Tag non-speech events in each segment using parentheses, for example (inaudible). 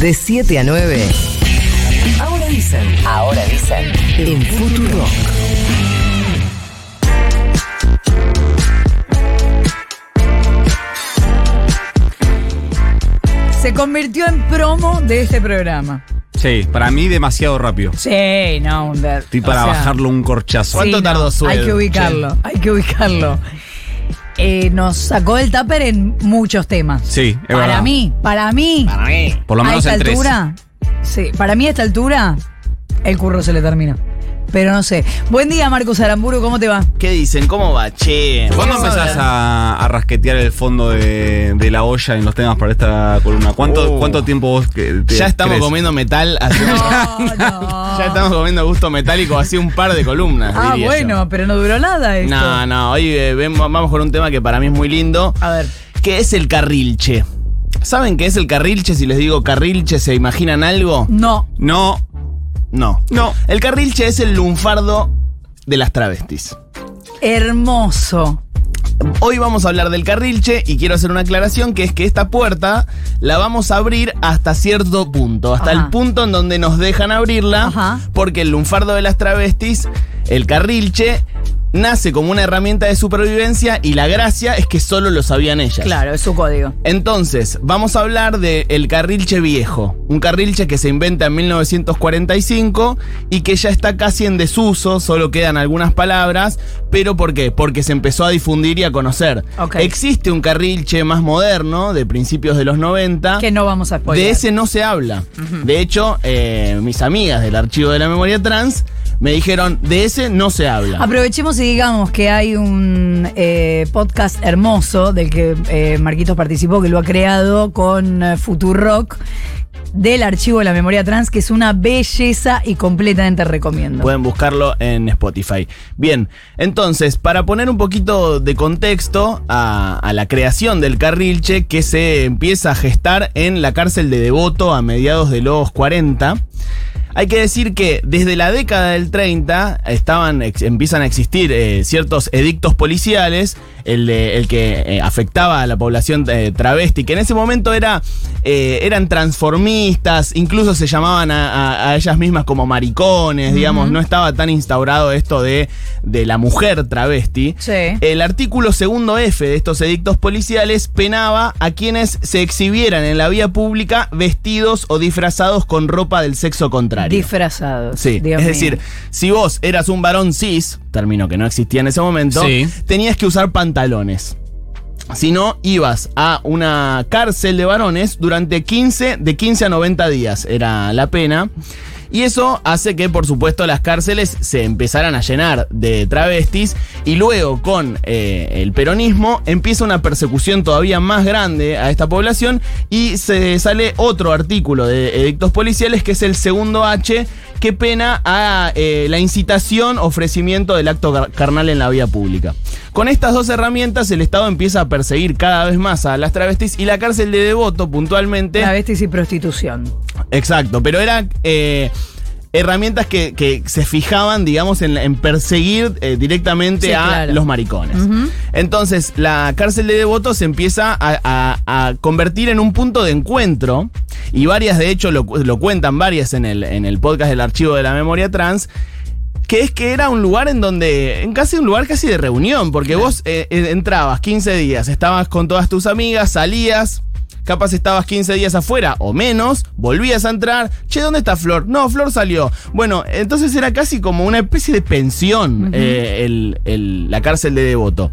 De 7 a 9. Ahora dicen. Ahora dicen. En Futuro. Se convirtió en promo de este programa. Sí, para mí demasiado rápido. Sí, no, un Estoy o para sea, bajarlo un corchazo. sí, ¿Cuánto no, tardó Sued? Hay que ubicarlo, hay que ubicarlo. Eh, nos sacó el tupper en muchos temas. Sí, es para verdad. mí, para mí, Para mí. Por lo a menos esta en tres. altura, sí, para mí a esta altura, el curro se le terminó. Pero no sé. Buen día, Marcos Aramburu, ¿cómo te va? ¿Qué dicen? ¿Cómo va? Che. ¿Cuándo empezás a, a rasquetear el fondo de, de la olla en los temas para esta columna? ¿Cuánto, Uh. cuánto tiempo vos que te Ya estamos crees? comiendo metal hace No, (laughs) Ya no. estamos comiendo gusto metálico hace un par de columnas. Ah, diría yo. bueno, pero no duró nada esto. No, no, hoy eh, ven- vamos con un tema que para mí es muy lindo, A ver. que es el carrilche. ¿Saben qué es el carrilche? Si les digo carrilche, ¿se imaginan algo? No. No, No. no. El carrilche es el lunfardo de las travestis. Hermoso. Hoy vamos a hablar del carrilche y quiero hacer una aclaración que es que esta puerta la vamos a abrir hasta cierto punto, hasta Ajá. el punto en donde nos dejan abrirla, Ajá. porque el lunfardo de las travestis, el carrilche, nace como una herramienta de supervivencia y la gracia es que solo lo sabían ellas. Claro, es su código. Entonces, vamos a hablar del carrilche viejo. Un carrilche que se inventa en 1945 y que ya está casi en desuso, solo quedan algunas palabras. ¿Pero por qué? Porque se empezó a difundir y a conocer. Ok. Existe un carrilche más moderno, de principios de los 90. Que no vamos a spoiler. De ese no se habla. De hecho, eh, mis amigas del archivo de la memoria trans me dijeron, de ese no se habla. Aprovechemos y digamos que hay un eh, podcast hermoso del que eh, Marquitos participó, que lo ha creado con eh, Futurock, del archivo de la memoria trans, que es una belleza y completamente recomiendo. Pueden buscarlo en Spotify. Bien, entonces, para poner un poquito de contexto a, a la creación del carrilche que se empieza a gestar en la cárcel de Devoto a mediados de los 40. Hay que decir que desde la década del 30 estaban, ex- empiezan a existir eh, ciertos edictos policiales, el, de- el que eh, afectaba a la población eh, travesti, que en ese momento era, eran transformistas, incluso se llamaban a, a- a ellas mismas como maricones, digamos, no estaba tan instaurado esto de, de la mujer travesti. Sí. El artículo segundo F de estos edictos policiales penaba a quienes se exhibieran en la vía pública vestidos o disfrazados con ropa del sexo contrario. Disfrazados. Sí, Dios es mío. decir, si vos eras un varón cis, término que no existía en ese momento, Sí. tenías que usar pantalones. Si no, ibas a una cárcel de varones durante 15, de 15 a 90 días era la pena. Y eso hace que, por supuesto, las cárceles se empezaran a llenar de travestis y luego con eh, el peronismo empieza una persecución todavía más grande a esta población y se sale otro artículo de edictos policiales que es el segundo H que pena a eh, la incitación, ofrecimiento del acto car- carnal en la vía pública. Con estas dos herramientas el Estado empieza a perseguir cada vez más a las travestis y la cárcel de Devoto puntualmente... Travestis y prostitución. Exacto, pero eran eh, herramientas que, que se fijaban, digamos, en, en perseguir eh, directamente Sí, a claro. los maricones. Entonces, la cárcel de devotos se empieza a, a- a convertir en un punto de encuentro, y varias, de hecho, lo, lo cuentan varias en el, en el podcast del archivo de la memoria trans. Que es que era un lugar en donde, en casi un lugar casi de reunión, porque vos eh, entrabas 15 días, estabas con todas tus amigas, salías, Capaz estabas 15 días afuera o menos, volvías a entrar. Che, ¿dónde está Flor? No, Flor salió. Bueno, entonces era casi como una especie de pensión eh, el- el- la cárcel de Devoto.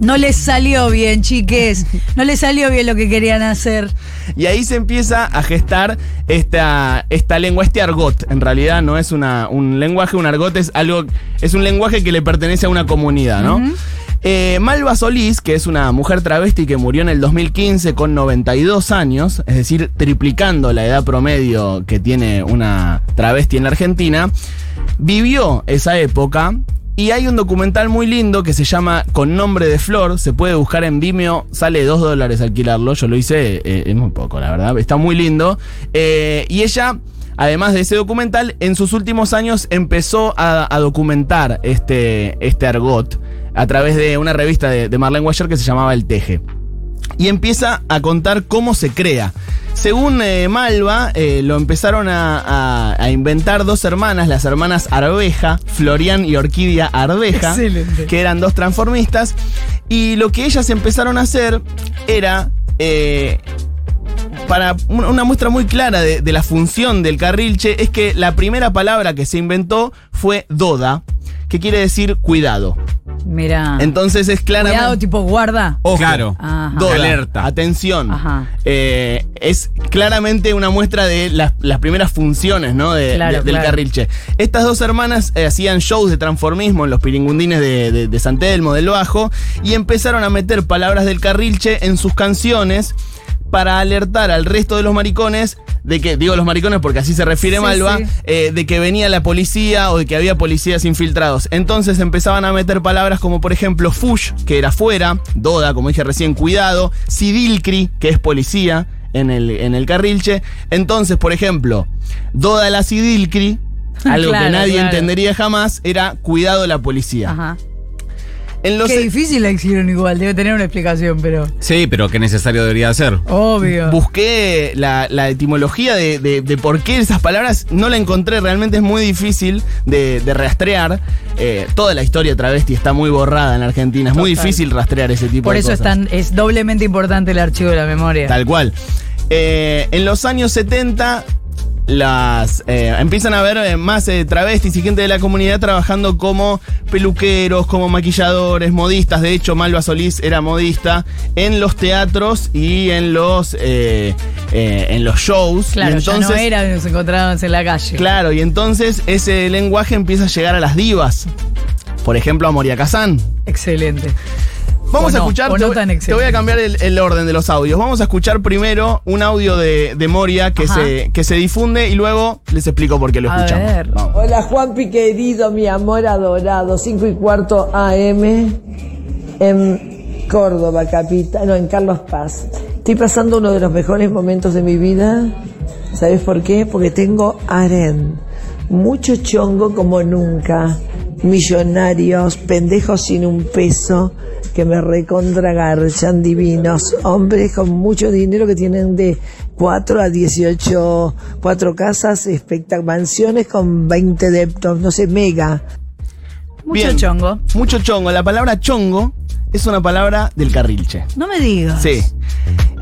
No les salió bien, chiques. No les salió bien lo que querían hacer. Y ahí se empieza a gestar esta, esta lengua, este argot. En realidad no es una, un lenguaje, un argot es algo, es un lenguaje que le pertenece a una comunidad, ¿no? Eh, Malva Solís, que es una mujer travesti que murió en el 2015 con 92 años, es decir, triplicando la edad promedio que tiene una travesti en la Argentina, vivió esa época y hay un documental muy lindo que se llama Con nombre de Flor. Se puede buscar en Vimeo. Sale 2 dólares alquilarlo. Yo lo hice. eh, es muy poco, la verdad. Está muy lindo. Eh, y ella, además de ese documental, en sus últimos años empezó a, a documentar este, este argot a través de una revista de, de Marlene Washer que se llamaba El Teje. y empieza a contar cómo se crea. Según eh, Malva, eh, lo empezaron a, a- a inventar dos hermanas, las hermanas Arveja, Florian y Orquídea Arveja, Excelente. que eran dos transformistas, y lo que ellas empezaron a hacer era... eh, para una una muestra muy clara de, de la función del carrilche es que la primera palabra que se inventó fue doda, que quiere decir cuidado. Mira. Entonces es claramente... Cuidado, tipo guarda. Ojo. Claro. Ajá. Doda, Alerta. Atención. Ajá. Eh, es claramente una muestra de las, las primeras funciones ¿no? de- Claro, de- del claro. carrilche. Estas dos hermanas eh, hacían shows de transformismo en los piringundines de, de, de San Telmo, del Bajo, y empezaron a meter palabras del carrilche en sus canciones para alertar al resto de los maricones de que, digo los maricones porque así se refiere Sí, Malva, sí. eh, de que venía la policía o de que había policías infiltrados. Entonces empezaban a meter palabras como por ejemplo fush, que era fuera, doda, como dije recién, cuidado, sidilcri, que es policía en el, en el carrilche. Entonces, por ejemplo, doda la sidilcri, (laughs) algo que nadie claro. entendería jamás, era cuidado la policía. Ajá. En los Qué difícil la hicieron igual, debe tener una explicación, pero. Sí, pero qué necesario debería ser. Obvio. Busqué la, la etimología de, de- de por qué esas palabras, no la encontré, realmente es muy difícil de, de rastrear. Eh, toda la historia travesti está muy borrada en Argentina, es muy difícil rastrear ese tipo Por de eso es, cosas. tan, es doblemente importante el archivo de la memoria. Tal cual. Eh, en los años 70 las eh, empiezan a ver eh, más eh, travestis y gente de la comunidad trabajando como peluqueros, como maquilladores, modistas. De hecho, Malva Solís era modista en los teatros y en los eh, en los shows. Claro, y ya no era nos encontrábamos en la calle. Claro, y entonces ese lenguaje empieza a llegar a las divas. Por ejemplo, a Moria Kazan. Excelente. Vamos O a escuchar, te, no voy- te voy a cambiar el, el orden de los audios. Vamos a escuchar primero un audio de, de Moria que Ajá. se, que se difunde y luego les explico por qué lo A escuchamos. ver. Hola Juanpi querido, mi amor adorado, 5 y cuarto AM en Córdoba, capital, no, en Carlos Paz. Estoy pasando uno de los mejores momentos de mi vida. ¿Sabes por qué? Porque tengo aren. Mucho chongo como nunca. Millonarios, pendejos sin un peso, que me recontragarchan divinos. Hombres con mucho dinero que tienen de 4 a 18, cuatro casas, espectac- mansiones con 20 deptos, no sé, mega. Mucho Bien. chongo. Mucho chongo. La palabra chongo es una palabra del carrilche. No me digas. Sí.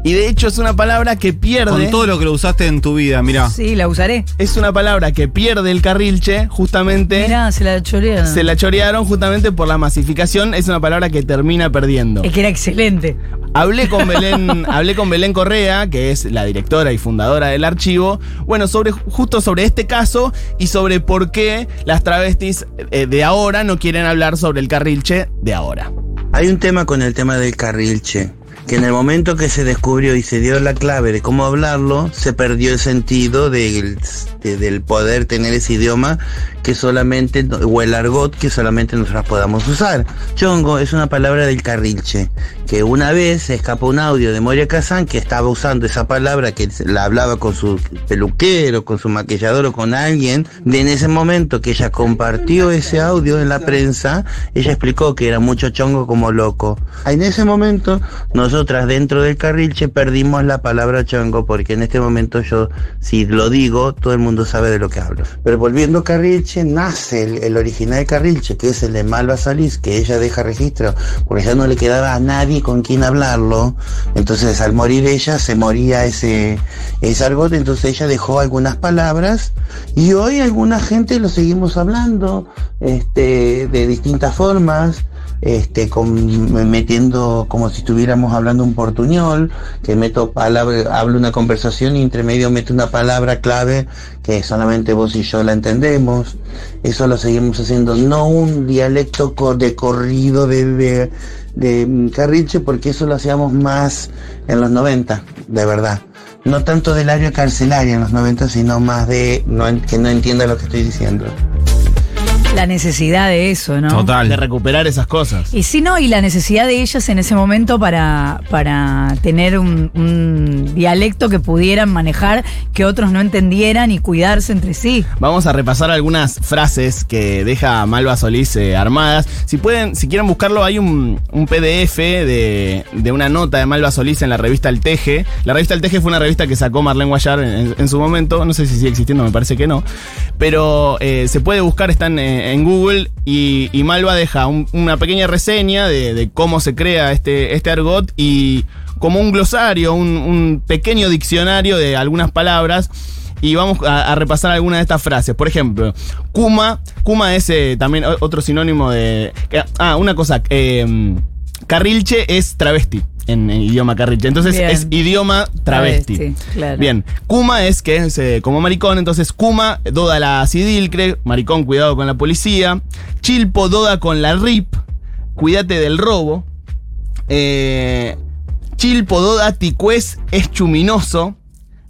Y de hecho es una palabra que pierde. Con todo lo que lo usaste en tu vida, mira. Sí, la usaré. Es una palabra que pierde el carrilche justamente. Mirá, se la chorearon. Se la chorearon justamente por la masificación. Es una palabra que termina perdiendo. Es que era excelente. Hablé con (laughs) Belén, hablé con Belén Correa, que es la directora y fundadora del archivo, bueno, sobre justo sobre este caso y sobre por qué las travestis eh, de ahora no quieren hablar sobre el carrilche de ahora. Hay un tema con el tema del carrilche, que en el momento que se descubrió y se dio la clave de cómo hablarlo, se perdió el sentido del, de- del poder tener ese idioma que solamente, o el argot que solamente nosotros podamos usar. Chongo es una palabra del carrilche, que una vez se escapó un audio de Moria Kazan que estaba usando esa palabra que la hablaba con su peluquero, con su maquillador o con alguien. De en ese momento que ella compartió ese audio en la prensa, ella explicó que era mucho chongo como loco. En ese momento, nosotras dentro del carrilche perdimos la palabra chongo porque en este momento yo, si lo digo, todo el mundo sabe de lo que hablo. Pero volviendo a carrilche, nace el, original carrilche, que es el de Malva Salís, que ella deja registro, porque ya no le quedaba a nadie con quien hablarlo. Entonces, al morir ella, se moría ese, ese argot, entonces ella dejó algunas palabras y hoy alguna gente lo seguimos hablando este, de distintas formas este, metiendo como si estuviéramos hablando un portuñol, que meto palabra, hablo una conversación y entre medio meto una palabra clave que solamente vos y yo la entendemos. Eso lo seguimos haciendo, no un dialecto de corrido de, de, de Carrilche, porque eso lo hacíamos más en los 90, de verdad. No tanto del área carcelaria en los 90, sino más de no, que no entienda lo que estoy diciendo. La necesidad de eso, ¿no? de Total. recuperar esas cosas. Y sí, no, y la necesidad de ellas en ese momento para, para tener un, un dialecto que pudieran manejar, que otros no entendieran y cuidarse entre sí. Vamos a repasar algunas frases que deja Malva Solís eh, armadas. Si pueden, si quieren buscarlo, hay un, un PDF de, de una nota de Malva Solís en la revista El Teje. La revista El Teje fue una revista que sacó Marlene Guayar en, en su momento. No sé si sigue existiendo, me parece que no. Pero eh, se puede buscar, están eh, en Google. Y, Malva deja un- una pequeña reseña de, cómo se crea este, este argot y como un glosario, un, pequeño diccionario de algunas palabras. Y vamos a, repasar algunas de estas frases. Por ejemplo, Kuma. Kuma es eh, también otro sinónimo de. ah, una cosa. eh, carrilche es travesti en, en idioma carrilche. Entonces Bien. es idioma travesti. Travesti, claro. Bien. Kuma es que es eh, como maricón. Entonces Kuma, Doda la sidilcre. Maricón, cuidado con la policía. Chilpo, Doda con la RIP. Cuídate del robo. Eh, Chilpo, Doda, Ticués es chuminoso.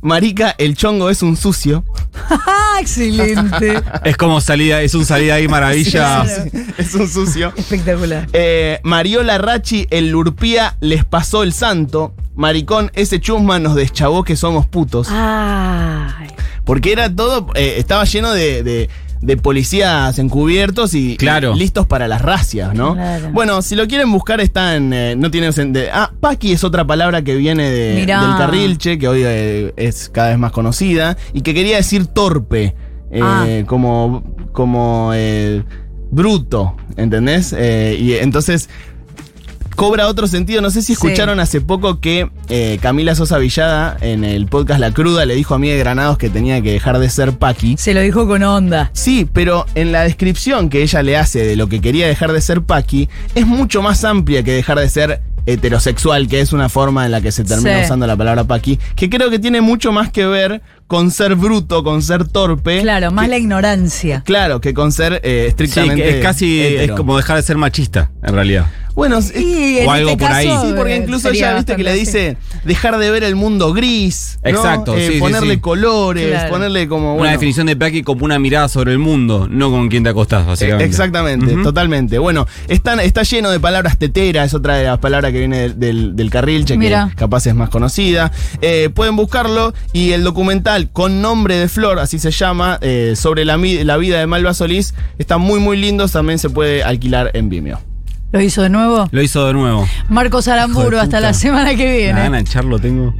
Marica, el chongo es un sucio. ¡Ah, (laughs) excelente! Es como salida, es un salida ahí maravilla. Sí, es un sucio. Espectacular. Eh, Mariola Rachi, el Lurpía, les pasó el santo. Maricón, ese chusma nos deschavó que somos putos. Ay. Porque era todo, eh, estaba lleno de, de- de policías encubiertos y, Claro. listos para las racias, ¿no? Claro. Bueno, si lo quieren buscar está en, eh, no tiene sen- de- Ah, Paqui es otra palabra que viene de- del carrilche, que hoy eh, es cada vez más conocida, y que quería decir torpe, eh, Ah. como, como eh, bruto, ¿entendés? Eh, y entonces cobra otro sentido. No sé si Sí. escucharon hace poco que eh, Camila Sosa Villada en el podcast La Cruda le dijo a Miguel Granados que tenía que dejar de ser Paqui. Se lo dijo con onda. Sí, pero en la descripción que ella le hace de lo que quería dejar de ser Paqui es mucho más amplia que dejar de ser heterosexual, que es una forma en la que se termina Sí. usando la palabra Paqui, que creo que tiene mucho más que ver con ser bruto, con ser torpe. Claro, más que- la ignorancia. Claro, que con ser eh, Sí, estrictamente. que es casi hetero. es como dejar de ser machista, en realidad. Bueno, es- Y en O algo este por ahí. Sí, porque eh, incluso ella, viste, que le dice dejar de ver el mundo gris. ¿no? Exacto, Eh, sí, sí, Ponerle sí. colores, Claro. ponerle como. Una definición de Paki como una mirada sobre el mundo, no con quien te acostás, básicamente. eh, Exactamente, totalmente. Bueno, están, está lleno de palabras tetera, es otra de las palabras que viene del, del, del carrilche, que capaz es más conocida. Eh, pueden buscarlo y el documental con nombre de Flor, así se llama, eh, sobre la, la vida de Malva Solís, está muy, muy lindo, también se puede alquilar en Vimeo. ¿Lo hizo de nuevo? Lo hizo de nuevo. Marcos Aramburu, hasta la semana que viene. tengo.